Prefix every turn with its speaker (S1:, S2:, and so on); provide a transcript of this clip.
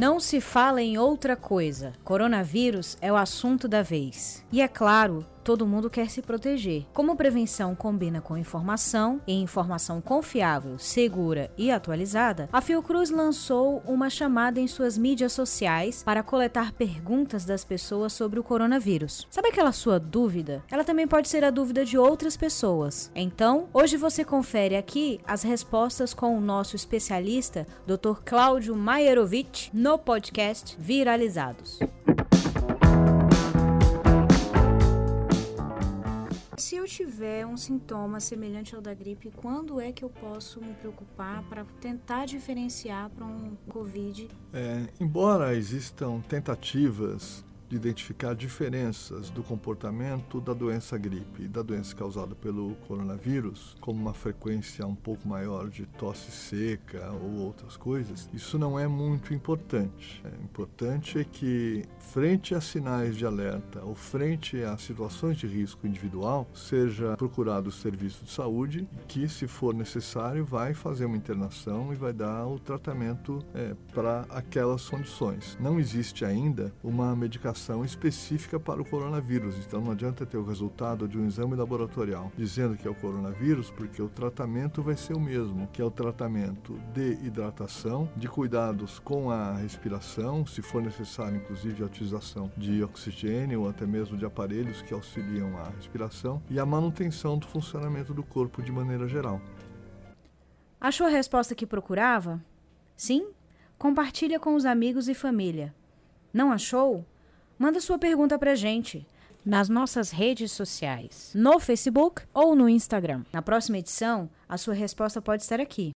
S1: Não se fala em outra coisa. Coronavírus é o assunto da vez. E é claro, todo mundo quer se proteger. Como prevenção combina com informação, e informação confiável, segura e atualizada, a Fiocruz lançou uma chamada em suas mídias sociais para coletar perguntas das pessoas sobre o coronavírus. Sabe aquela sua dúvida? Ela também pode ser a dúvida de outras pessoas. Então, hoje você confere aqui as respostas com o nosso especialista, Dr. Cláudio Maierovitch, no podcast Viralizados. Se eu tiver um sintoma semelhante ao da gripe, quando é que eu posso me preocupar para tentar diferenciar para um Covid?
S2: É, embora existam tentativas de identificar diferenças do comportamento da doença gripe e da doença causada pelo coronavírus, como uma frequência um pouco maior de tosse seca ou outras coisas, isso não é muito importante. É importante é que, frente a sinais de alerta ou frente a situações de risco individual, seja procurado o serviço de saúde que, se for necessário, vai fazer uma internação e vai dar o tratamento é, para aquelas condições. Não existe ainda uma medicação medicação específica para o coronavírus. Então não adianta ter o resultado de um exame laboratorial dizendo que é o coronavírus, porque o tratamento vai ser o mesmo, que é o tratamento de hidratação, de cuidados com a respiração, se for necessário, inclusive a utilização de oxigênio ou até mesmo de aparelhos que auxiliam a respiração e a manutenção do funcionamento do corpo de maneira geral.
S1: Achou a resposta que procurava? Sim? Compartilha com os amigos e família. Não achou? Manda sua pergunta pra gente nas nossas redes sociais, no Facebook ou no Instagram. Na próxima edição, a sua resposta pode estar aqui.